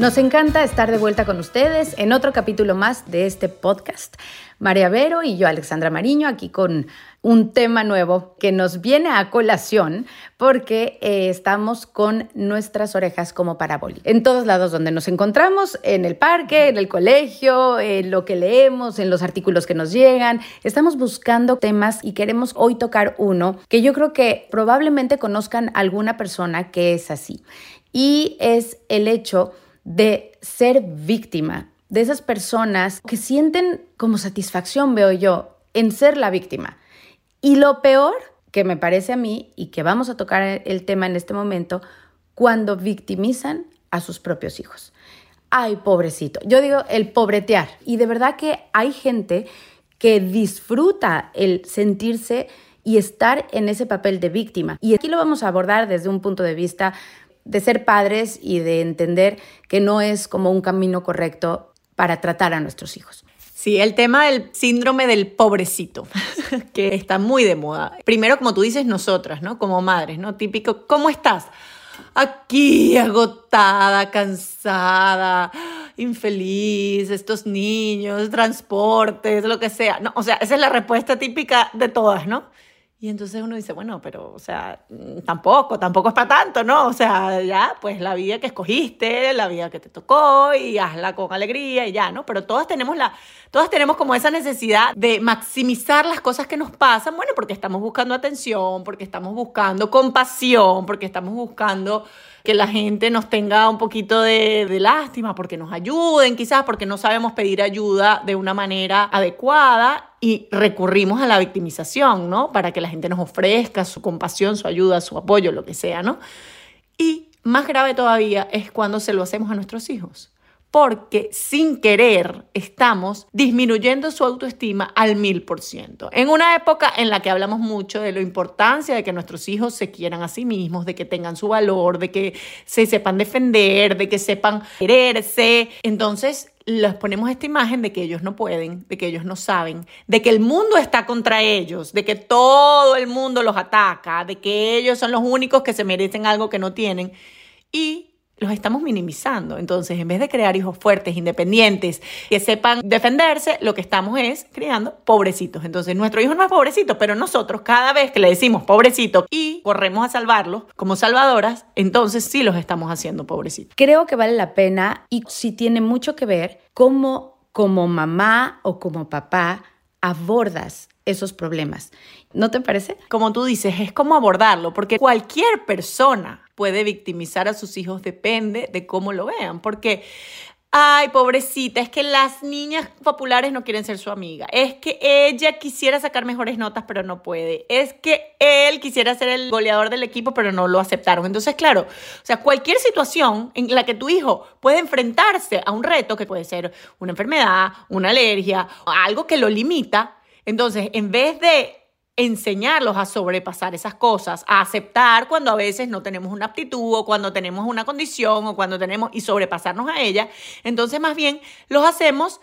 Nos encanta estar de vuelta con ustedes en otro capítulo más de este podcast. María Vero y yo, Alexandra Mariño, aquí con un tema nuevo que nos viene a colación porque eh, estamos con nuestras orejas como parabólicas. En todos lados donde nos encontramos, en el parque, en el colegio, en lo que leemos, en los artículos que nos llegan, estamos buscando temas y queremos hoy tocar uno que yo creo que probablemente conozcan alguna persona que es así. Y es el hecho de ser víctima, de esas personas que sienten como satisfacción, veo yo, en ser la víctima. Y lo peor que me parece a mí, y que vamos a tocar el tema en este momento, cuando victimizan a sus propios hijos. Ay, pobrecito. Yo digo el pobretear. Y de verdad que hay gente que disfruta el sentirse y estar en ese papel de víctima. Y aquí lo vamos a abordar desde un punto de vista de ser padres y de entender que no es como un camino correcto para tratar a nuestros hijos. Sí, el tema del síndrome del pobrecito, que está muy de moda. Primero, como tú dices, nosotras, ¿no? Como madres, ¿no? Típico, ¿cómo estás? Aquí, agotada, cansada, infeliz, estos niños, transportes, lo que sea. No, o sea, esa es la respuesta típica de todas, ¿no? Y entonces uno dice, bueno, pero, o sea, tampoco, tampoco es para tanto, ¿no? O sea, ya, pues la vida que escogiste, la vida que te tocó y hazla con alegría y ya, ¿no? Pero todas tenemos la, todas tenemos como esa necesidad de maximizar las cosas que nos pasan, bueno, porque estamos buscando atención, porque estamos buscando compasión, porque estamos buscando que la gente nos tenga un poquito de, lástima, porque nos ayuden, quizás porque no sabemos pedir ayuda de una manera adecuada y recurrimos a la victimización, ¿no? Para que la gente nos ofrezca su compasión, su ayuda, su apoyo, lo que sea, ¿no? Y más grave todavía es cuando se lo hacemos a nuestros hijos porque sin querer estamos disminuyendo su autoestima al mil por ciento. En una época en la que hablamos mucho de la importancia de que nuestros hijos se quieran a sí mismos, de que tengan su valor, de que se sepan defender, de que sepan quererse, entonces les ponemos esta imagen de que ellos no pueden, de que ellos no saben, de que el mundo está contra ellos, de que todo el mundo los ataca, de que ellos son los únicos que se merecen algo que no tienen. Y los estamos minimizando. Entonces, en vez de crear hijos fuertes, independientes, que sepan defenderse, lo que estamos es creando pobrecitos. Entonces, nuestro hijo no es pobrecito, pero nosotros cada vez que le decimos pobrecito y corremos a salvarlo como salvadoras, entonces sí los estamos haciendo pobrecitos. Creo que vale la pena y sí tiene mucho que ver cómo como mamá o como papá abordas esos problemas. ¿No te parece? Como tú dices, es como abordarlo, porque cualquier persona puede victimizar a sus hijos, depende de cómo lo vean, porque Ay, pobrecita, es que las niñas populares no quieren ser su amiga. Es que ella quisiera sacar mejores notas, pero no puede. Es que él quisiera ser el goleador del equipo, pero no lo aceptaron. Entonces, claro, o sea, cualquier situación en la que tu hijo puede enfrentarse a un reto, que puede ser una enfermedad, una alergia, algo que lo limita, entonces, en vez de enseñarlos a sobrepasar esas cosas, a aceptar cuando a veces no tenemos una aptitud o cuando tenemos una condición o cuando tenemos y sobrepasarnos a ella, entonces más bien los hacemos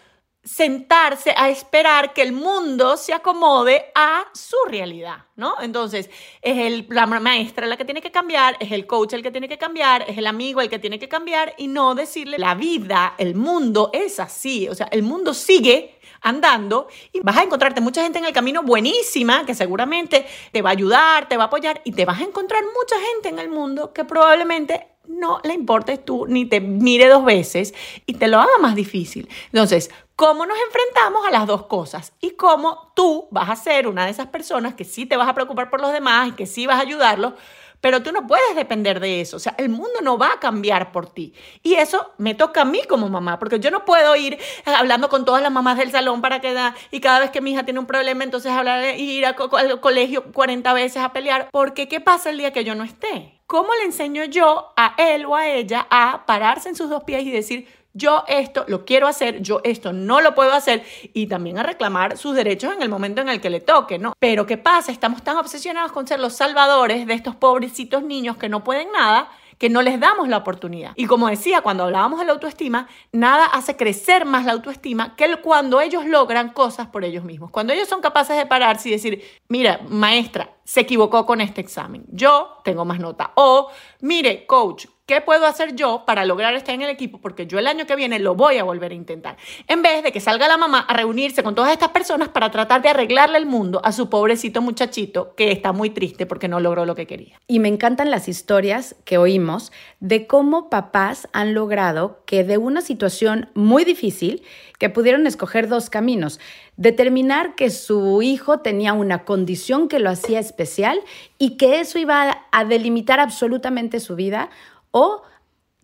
sentarse a esperar que el mundo se acomode a su realidad, ¿no? Entonces, es el, la maestra la que tiene que cambiar, es el coach el que tiene que cambiar, es el amigo el que tiene que cambiar y no decirle la vida, el mundo es así, o sea, el mundo sigue andando y vas a encontrarte mucha gente en el camino buenísima que seguramente te va a ayudar, te va a apoyar y te vas a encontrar mucha gente en el mundo que probablemente no le importes tú ni te mire dos veces y te lo haga más difícil. Entonces, ¿cómo nos enfrentamos a las dos cosas? Y cómo tú vas a ser una de esas personas que sí te vas a preocupar por los demás y que sí vas a ayudarlos pero tú no puedes depender de eso. O sea, el mundo no va a cambiar por ti. Y eso me toca a mí como mamá, porque yo no puedo ir hablando con todas las mamás del salón para que da, y cada vez que mi hija tiene un problema, entonces hablar y ir al colegio 40 veces a pelear. Porque ¿qué pasa el día que yo no esté? ¿Cómo le enseño yo a él o a ella a pararse en sus dos pies y decir, yo esto lo quiero hacer, yo esto no lo puedo hacer y también a reclamar sus derechos en el momento en el que le toque, ¿no? Pero ¿qué pasa? Estamos tan obsesionados con ser los salvadores de estos pobrecitos niños que no pueden nada que no les damos la oportunidad. Y como decía, cuando hablábamos de la autoestima, nada hace crecer más la autoestima que cuando ellos logran cosas por ellos mismos. Cuando ellos son capaces de pararse y decir, mira, maestra, se equivocó con este examen. Yo tengo más nota. O, mire, coach, ¿Qué puedo hacer yo para lograr estar en el equipo? Porque yo el año que viene lo voy a volver a intentar. En vez de que salga la mamá a reunirse con todas estas personas para tratar de arreglarle el mundo a su pobrecito muchachito que está muy triste porque no logró lo que quería. Y me encantan las historias que oímos de cómo papás han logrado que de una situación muy difícil, que pudieron escoger dos caminos, determinar que su hijo tenía una condición que lo hacía especial y que eso iba a delimitar absolutamente su vida o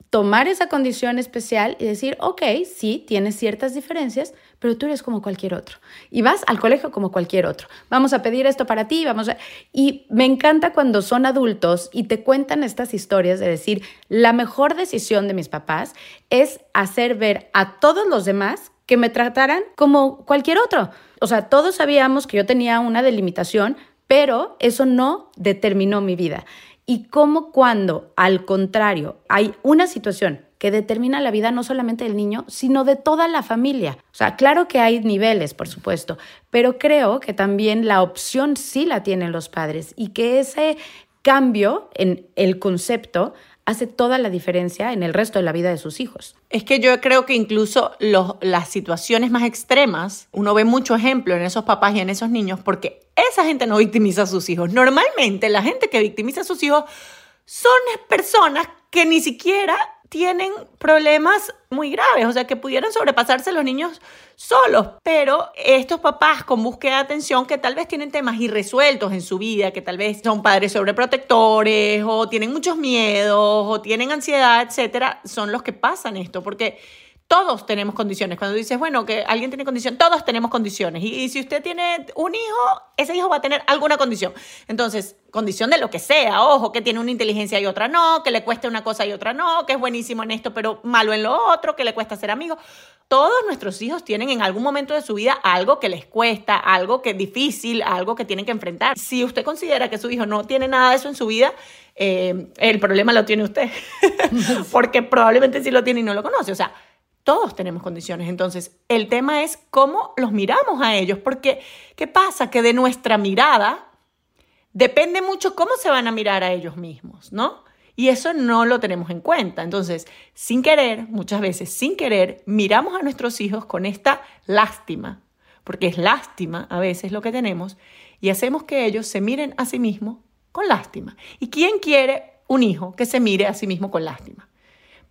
tomar esa condición especial y decir, ok, sí, tienes ciertas diferencias, pero tú eres como cualquier otro. Y vas al colegio como cualquier otro. Vamos a pedir esto para ti, vamos a... Y me encanta cuando son adultos y te cuentan estas historias de decir, la mejor decisión de mis papás es hacer ver a todos los demás que me trataran como cualquier otro. O sea, todos sabíamos que yo tenía una delimitación, pero eso no determinó mi vida y cómo cuando, al contrario, hay una situación que determina la vida no solamente del niño, sino de toda la familia. O sea, claro que hay niveles, por supuesto, pero creo que también la opción sí la tienen los padres y que ese cambio en el concepto hace toda la diferencia en el resto de la vida de sus hijos. Es que yo creo que incluso las situaciones más extremas, uno ve mucho ejemplo en esos papás y en esos niños, porque esa gente no victimiza a sus hijos. Normalmente la gente que victimiza a sus hijos son personas que ni siquiera tienen problemas muy graves, o sea, que pudieran sobrepasarse los niños solos, pero estos papás con búsqueda de atención que tal vez tienen temas irresueltos en su vida, que tal vez son padres sobreprotectores o tienen muchos miedos o tienen ansiedad, etcétera, son los que pasan esto, porque todos tenemos condiciones. Cuando dices, bueno, que alguien tiene condición, todos tenemos condiciones. Y, si usted tiene un hijo, ese hijo va a tener alguna condición. Entonces, condición de lo que sea, ojo, que tiene una inteligencia y otra no, que le cueste una cosa y otra no, que es buenísimo en esto, pero malo en lo otro, que le cuesta ser amigo. Todos nuestros hijos tienen en algún momento de su vida algo que les cuesta, algo que es difícil, algo que tienen que enfrentar. Si usted considera que su hijo no tiene nada de eso en su vida, eh, el problema lo tiene usted, porque probablemente sí lo tiene y no lo conoce. O sea, todos tenemos condiciones. Entonces, el tema es cómo los miramos a ellos, porque ¿qué pasa? Que de nuestra mirada depende mucho cómo se van a mirar a ellos mismos, ¿no? Y eso no lo tenemos en cuenta. Entonces, sin querer, muchas veces sin querer, miramos a nuestros hijos con esta lástima, porque es lástima a veces lo que tenemos, y hacemos que ellos se miren a sí mismos con lástima. ¿Y quién quiere un hijo que se mire a sí mismo con lástima?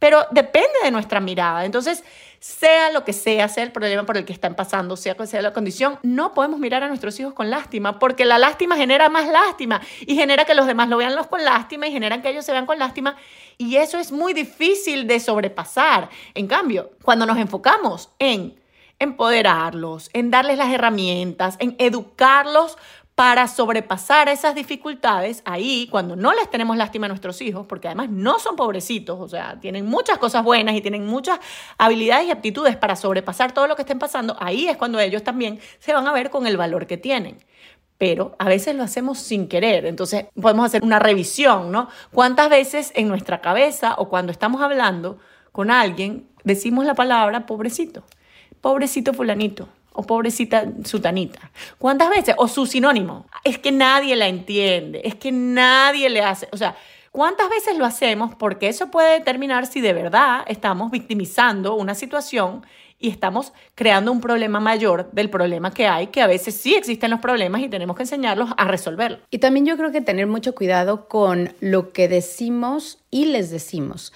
Pero depende de nuestra mirada. Entonces, sea lo que sea, sea el problema por el que están pasando, sea cual sea la condición, no podemos mirar a nuestros hijos con lástima, porque la lástima genera más lástima y genera que los demás lo vean los con lástima y generan que ellos se vean con lástima y eso es muy difícil de sobrepasar. En cambio, cuando nos enfocamos en empoderarlos, en darles las herramientas, en educarlos para sobrepasar esas dificultades, ahí, cuando no les tenemos lástima a nuestros hijos, porque además no son pobrecitos, o sea, tienen muchas cosas buenas y tienen muchas habilidades y aptitudes para sobrepasar todo lo que estén pasando, ahí es cuando ellos también se van a ver con el valor que tienen. Pero a veces lo hacemos sin querer, entonces podemos hacer una revisión, ¿no? ¿Cuántas veces en nuestra cabeza o cuando estamos hablando con alguien decimos la palabra pobrecito? Pobrecito fulanito, o pobrecita sutanita. ¿Cuántas veces? O su sinónimo. Es que nadie la entiende, es que nadie le hace, o sea, ¿cuántas veces lo hacemos? Porque eso puede determinar si de verdad estamos victimizando una situación y estamos creando un problema mayor del problema que hay, que a veces sí existen los problemas y tenemos que enseñarlos a resolverlo. Y también yo creo que tener mucho cuidado con lo que decimos y les decimos.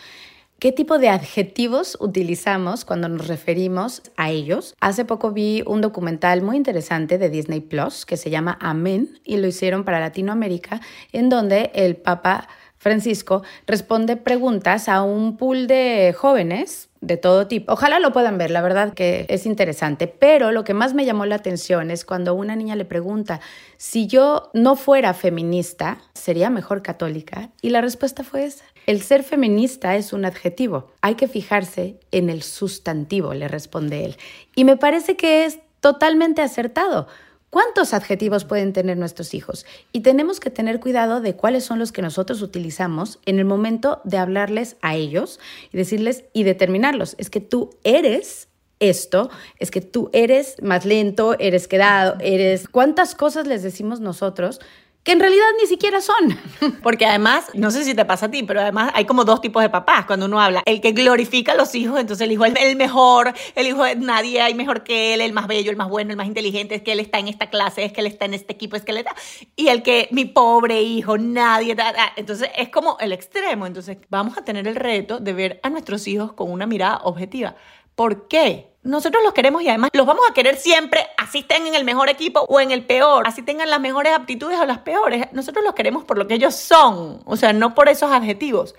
¿Qué tipo de adjetivos utilizamos cuando nos referimos a ellos? Hace poco vi un documental muy interesante de Disney Plus que se llama Amén y lo hicieron para Latinoamérica, en donde el Papa Francisco responde preguntas a un pool de jóvenes de todo tipo. Ojalá lo puedan ver, la verdad que es interesante, pero lo que más me llamó la atención es cuando una niña le pregunta, si yo no fuera feminista, ¿sería mejor católica? Y la respuesta fue esa. El ser feminista es un adjetivo. Hay que fijarse en el sustantivo, le responde él. Y me parece que es totalmente acertado. ¿Cuántos adjetivos pueden tener nuestros hijos? Y tenemos que tener cuidado de cuáles son los que nosotros utilizamos en el momento de hablarles a ellos y decirles y determinarlos. Es que tú eres esto, es que tú eres más lento, eres quedado, eres... ¿Cuántas cosas les decimos nosotros? Que en realidad ni siquiera son. Porque además, no sé si te pasa a ti, pero además hay como dos tipos de papás cuando uno habla. El que glorifica a los hijos, entonces el hijo es el mejor, el hijo de nadie hay mejor que él, el más bello, el más bueno, el más inteligente, es que él está en esta clase, es que él está en este equipo, es que él está... Y el que, mi pobre hijo, nadie... Entonces es como el extremo. Entonces vamos a tener el reto de ver a nuestros hijos con una mirada objetiva. ¿Por qué? Nosotros los queremos y además los vamos a querer siempre, así estén en el mejor equipo o en el peor, así tengan las mejores aptitudes o las peores. Nosotros los queremos por lo que ellos son, o sea, no por esos adjetivos.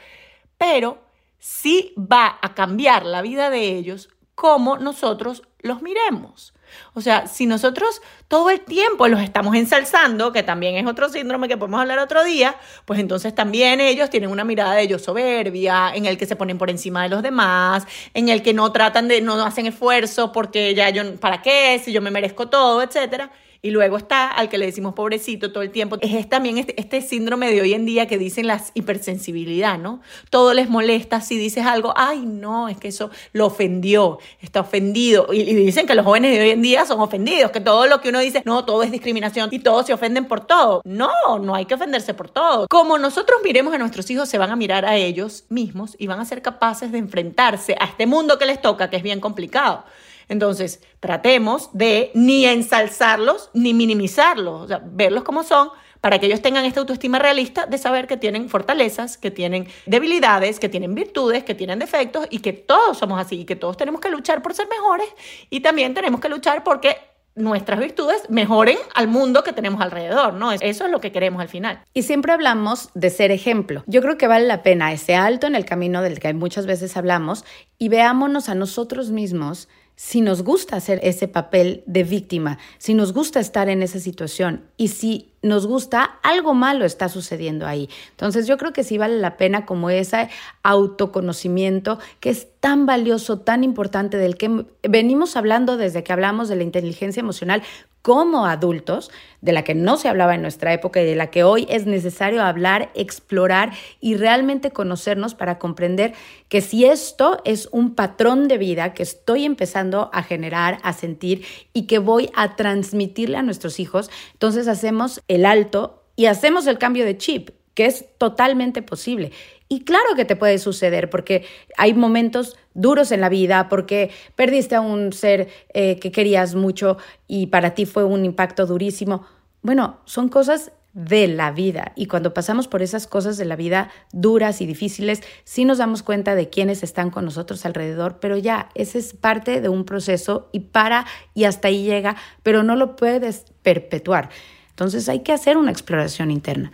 Pero sí va a cambiar la vida de ellos como nosotros los miremos. O sea, si nosotros todo el tiempo los estamos ensalzando, que también es otro síndrome que podemos hablar otro día, pues entonces también ellos tienen una mirada de ellos soberbia, en el que se ponen por encima de los demás, en el que no tratan de, no hacen esfuerzo porque ya yo, ¿para qué? Si yo me merezco todo, etcétera. Y luego está al que le decimos pobrecito todo el tiempo. Es también este, este, síndrome de hoy en día que dicen las hipersensibilidad, ¿no? Todo les molesta si dices algo, ay, no, es que eso lo ofendió, está ofendido. Y, y, dicen que los jóvenes de hoy en día son ofendidos, que todo lo que uno dice, no, todo es discriminación y todos se ofenden por todo. No, no hay que ofenderse por todo. Como nosotros miremos a nuestros hijos, se van a mirar a ellos mismos y van a ser capaces de enfrentarse a este mundo que les toca, que es bien complicado. Entonces, tratemos de ni ensalzarlos ni minimizarlos, o sea, verlos como son para que ellos tengan esta autoestima realista de saber que tienen fortalezas, que tienen debilidades, que tienen virtudes, que tienen defectos y que todos somos así y que todos tenemos que luchar por ser mejores y también tenemos que luchar porque nuestras virtudes mejoren al mundo que tenemos alrededor, ¿no? Eso es lo que queremos al final. Y siempre hablamos de ser ejemplo. Yo creo que vale la pena ese alto en el camino del que muchas veces hablamos y veámonos a nosotros mismos si nos gusta hacer ese papel de víctima, si nos gusta estar en esa situación y si nos gusta, algo malo está sucediendo ahí. Entonces yo creo que sí vale la pena como ese autoconocimiento que es tan valioso, tan importante, del que venimos hablando desde que hablamos de la inteligencia emocional como adultos, de la que no se hablaba en nuestra época y de la que hoy es necesario hablar, explorar y realmente conocernos para comprender que si esto es un patrón de vida que estoy empezando a generar, a sentir y que voy a transmitirle a nuestros hijos, entonces hacemos el alto y hacemos el cambio de chip que es totalmente posible. Y claro que te puede suceder porque hay momentos duros en la vida, porque perdiste a un ser eh, que querías mucho y para ti fue un impacto durísimo. Bueno, son cosas de la vida y cuando pasamos por esas cosas de la vida duras y difíciles, sí nos damos cuenta de quiénes están con nosotros alrededor, pero ya, ese es parte de un proceso y para y hasta ahí llega, pero no lo puedes perpetuar. Entonces hay que hacer una exploración interna.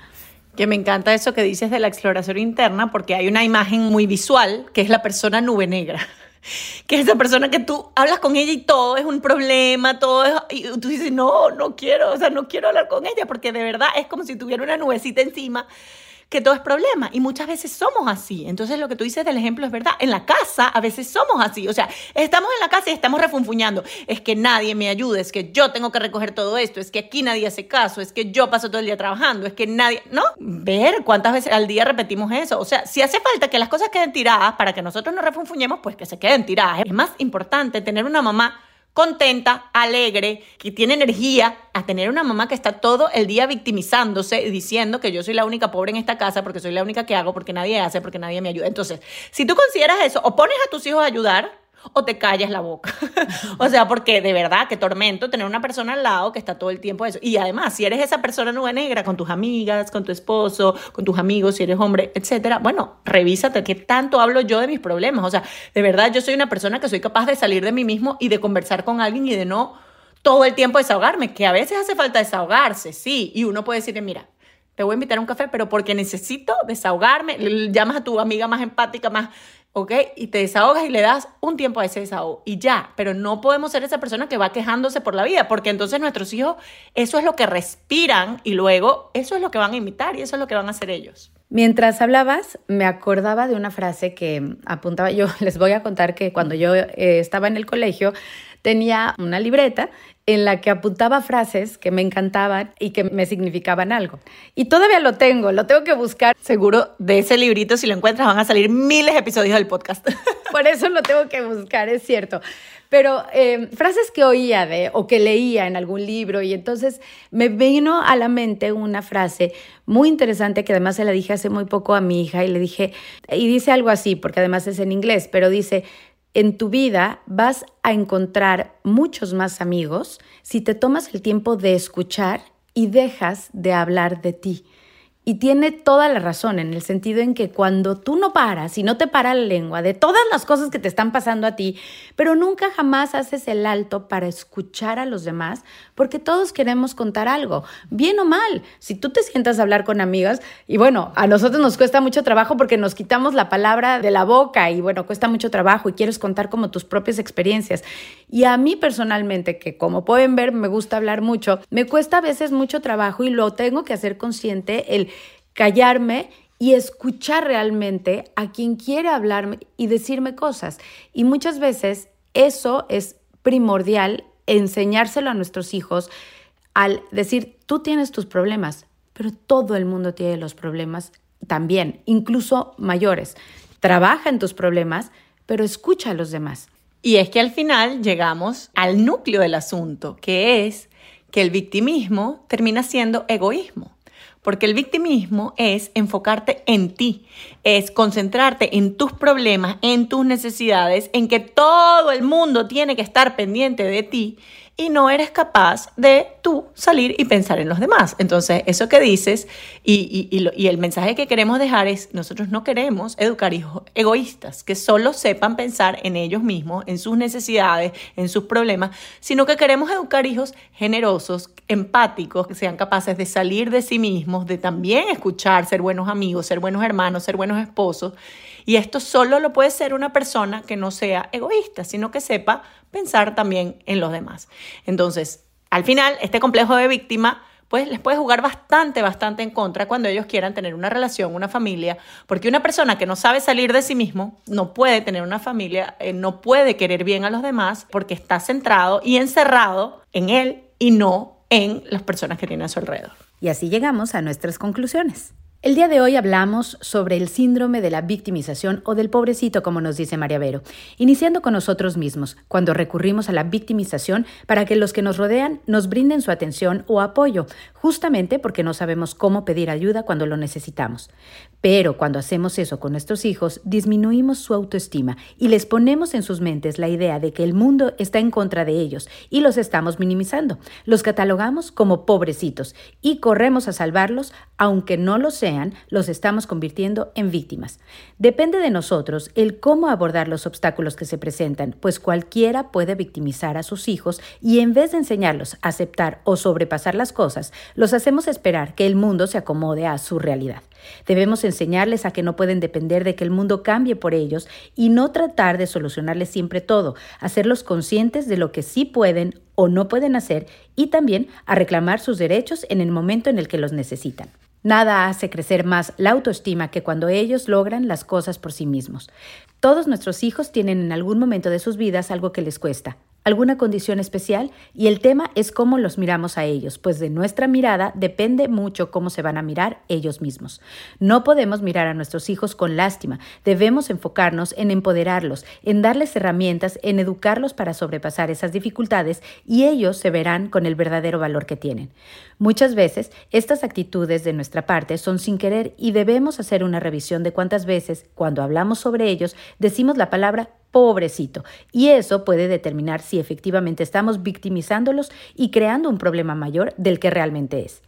Que me encanta eso que dices de la exploración interna, porque hay una imagen muy visual, que es la persona nube negra. Que es esa persona que tú hablas con ella y todo es un problema, todo es, y tú dices, no, no quiero, o sea, no quiero hablar con ella, porque de verdad es como si tuviera una nubecita encima que todo es problema. Y muchas veces somos así. Entonces lo que tú dices del ejemplo es verdad. En la casa a veces somos así. O sea, estamos en la casa y estamos refunfuñando. Es que nadie me ayuda, es que yo tengo que recoger todo esto, es que aquí nadie hace caso, es que yo paso todo el día trabajando, es que nadie... ¿No? Ver cuántas veces al día repetimos eso. O sea, si hace falta que las cosas queden tiradas para que nosotros nos refunfuñemos, pues que se queden tiradas. Es más importante tener una mamá contenta, alegre, que tiene energía, a tener una mamá que está todo el día victimizándose y diciendo que yo soy la única pobre en esta casa porque soy la única que hago, porque nadie hace, porque nadie me ayuda. Entonces, si tú consideras eso, o pones a tus hijos a ayudar, o te callas la boca. o sea, porque de verdad, que tormento tener una persona al lado que está todo el tiempo eso. Y además, si eres esa persona nube negra con tus amigas, con tu esposo, con tus amigos, si eres hombre, etcétera, bueno, revísate qué tanto hablo yo de mis problemas. O sea, de verdad, yo soy una persona que soy capaz de salir de mí mismo y de conversar con alguien y de no todo el tiempo desahogarme, que a veces hace falta desahogarse, sí. Y uno puede decir, mira, te voy a invitar a un café, pero porque necesito desahogarme, llamas a tu amiga más empática, más ¿ok? Y te desahogas y le das un tiempo a ese desahogo y ya, pero no podemos ser esa persona que va quejándose por la vida, porque entonces nuestros hijos eso es lo que respiran y luego eso es lo que van a imitar y eso es lo que van a hacer ellos. Mientras hablabas, me acordaba de una frase que apuntaba yo, les voy a contar que cuando yo eh, estaba en el colegio tenía una libreta en la que apuntaba frases que me encantaban y que me significaban algo. Y todavía lo tengo, lo tengo que buscar. Seguro de ese librito, si lo encuentras, van a salir miles de episodios del podcast. Por eso lo tengo que buscar, es cierto. Pero eh, frases que oía de o que leía en algún libro y entonces me vino a la mente una frase muy interesante que además se la dije hace muy poco a mi hija y le dije, y dice algo así, porque además es en inglés, pero dice, en tu vida vas a encontrar muchos más amigos si te tomas el tiempo de escuchar y dejas de hablar de ti. Y tiene toda la razón en el sentido en que cuando tú no paras y no te para la lengua de todas las cosas que te están pasando a ti, pero nunca jamás haces el alto para escuchar a los demás, porque todos queremos contar algo, bien o mal. Si tú te sientas a hablar con amigas, y bueno, a nosotros nos cuesta mucho trabajo porque nos quitamos la palabra de la boca y bueno, cuesta mucho trabajo y quieres contar como tus propias experiencias. Y a mí personalmente, que como pueden ver me gusta hablar mucho, me cuesta a veces mucho trabajo y lo tengo que hacer consciente el callarme y escuchar realmente a quien quiere hablarme y decirme cosas. Y muchas veces eso es primordial enseñárselo a nuestros hijos al decir, tú tienes tus problemas, pero todo el mundo tiene los problemas también, incluso mayores. Trabaja en tus problemas, pero escucha a los demás. Y es que al final llegamos al núcleo del asunto, que es que el victimismo termina siendo egoísmo. Porque el victimismo es enfocarte en ti, es concentrarte en tus problemas, en tus necesidades, en que todo el mundo tiene que estar pendiente de ti y no eres capaz de tú salir y pensar en los demás. Entonces, eso que dices y, y, el mensaje que queremos dejar es, nosotros no queremos educar hijos egoístas, que solo sepan pensar en ellos mismos, en sus necesidades, en sus problemas, sino que queremos educar hijos generosos, empáticos, que sean capaces de salir de sí mismos, de también escuchar, ser buenos amigos, ser buenos hermanos, ser buenos esposos. Y esto solo lo puede ser una persona que no sea egoísta, sino que sepa pensar también en los demás. Entonces, al final, este complejo de víctima pues les puede jugar bastante, bastante en contra cuando ellos quieran tener una relación, una familia, porque una persona que no sabe salir de sí mismo no puede tener una familia, eh, no puede querer bien a los demás porque está centrado y encerrado en él y no en las personas que tiene a su alrededor. Y así llegamos a nuestras conclusiones. El día de hoy hablamos sobre el síndrome de la victimización o del pobrecito, como nos dice María Vero, iniciando con nosotros mismos, cuando recurrimos a la victimización para que los que nos rodean nos brinden su atención o apoyo, justamente porque no sabemos cómo pedir ayuda cuando lo necesitamos. Pero cuando hacemos eso con nuestros hijos, disminuimos su autoestima y les ponemos en sus mentes la idea de que el mundo está en contra de ellos y los estamos minimizando. Los catalogamos como pobrecitos y corremos a salvarlos, aunque no lo sean los estamos convirtiendo en víctimas. Depende de nosotros el cómo abordar los obstáculos que se presentan, pues cualquiera puede victimizar a sus hijos y en vez de enseñarlos a aceptar o sobrepasar las cosas, los hacemos esperar que el mundo se acomode a su realidad. Debemos enseñarles a que no pueden depender de que el mundo cambie por ellos y no tratar de solucionarles siempre todo, hacerlos conscientes de lo que sí pueden o no pueden hacer y también a reclamar sus derechos en el momento en el que los necesitan. Nada hace crecer más la autoestima que cuando ellos logran las cosas por sí mismos. Todos nuestros hijos tienen en algún momento de sus vidas algo que les cuesta, alguna condición especial y el tema es cómo los miramos a ellos, pues de nuestra mirada depende mucho cómo se van a mirar ellos mismos. No podemos mirar a nuestros hijos con lástima, debemos enfocarnos en empoderarlos, en darles herramientas, en educarlos para sobrepasar esas dificultades y ellos se verán con el verdadero valor que tienen. Muchas veces estas actitudes de nuestra parte son sin querer y debemos hacer una revisión de cuántas veces, cuando hablamos sobre ellos, decimos la palabra pobrecito. Y eso puede determinar si efectivamente estamos victimizándolos y creando un problema mayor del que realmente es.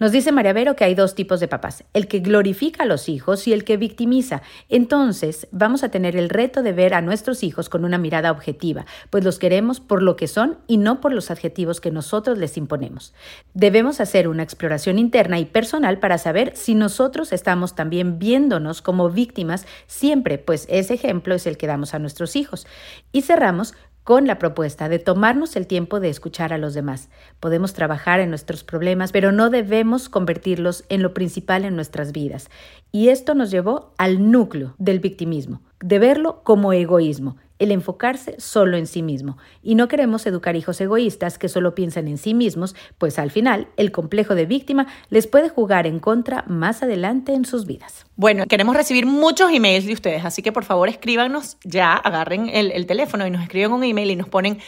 Nos dice María Vero que hay dos tipos de papás, el que glorifica a los hijos y el que victimiza. Entonces, vamos a tener el reto de ver a nuestros hijos con una mirada objetiva, pues los queremos por lo que son y no por los adjetivos que nosotros les imponemos. Debemos hacer una exploración interna y personal para saber si nosotros estamos también viéndonos como víctimas siempre, pues ese ejemplo es el que damos a nuestros hijos. Y cerramos con la propuesta de tomarnos el tiempo de escuchar a los demás. Podemos trabajar en nuestros problemas, pero no debemos convertirlos en lo principal en nuestras vidas. Y esto nos llevó al núcleo del victimismo, de verlo como egoísmo. El enfocarse solo en sí mismo. Y no queremos educar hijos egoístas que solo piensan en sí mismos, pues al final el complejo de víctima les puede jugar en contra más adelante en sus vidas. Bueno, queremos recibir muchos emails de ustedes, así que por favor escríbanos ya, agarren el, el teléfono y nos escriben un email y nos ponen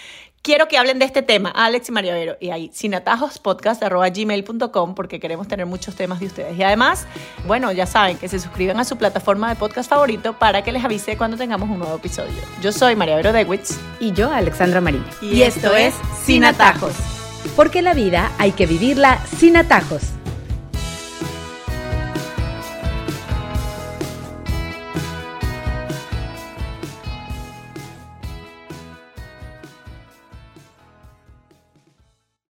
Quiero que hablen de este tema, Alex y María Vero. Y ahí, sinatajospodcast.gmail.com porque queremos tener muchos temas de ustedes. Y además, bueno, ya saben que se suscriban a su plataforma de podcast favorito para que les avise cuando tengamos un nuevo episodio. Yo soy María Vero Dewitz. Y yo, Alexandra Marín. Y, esto es Sin Atajos. Porque la vida hay que vivirla sin atajos.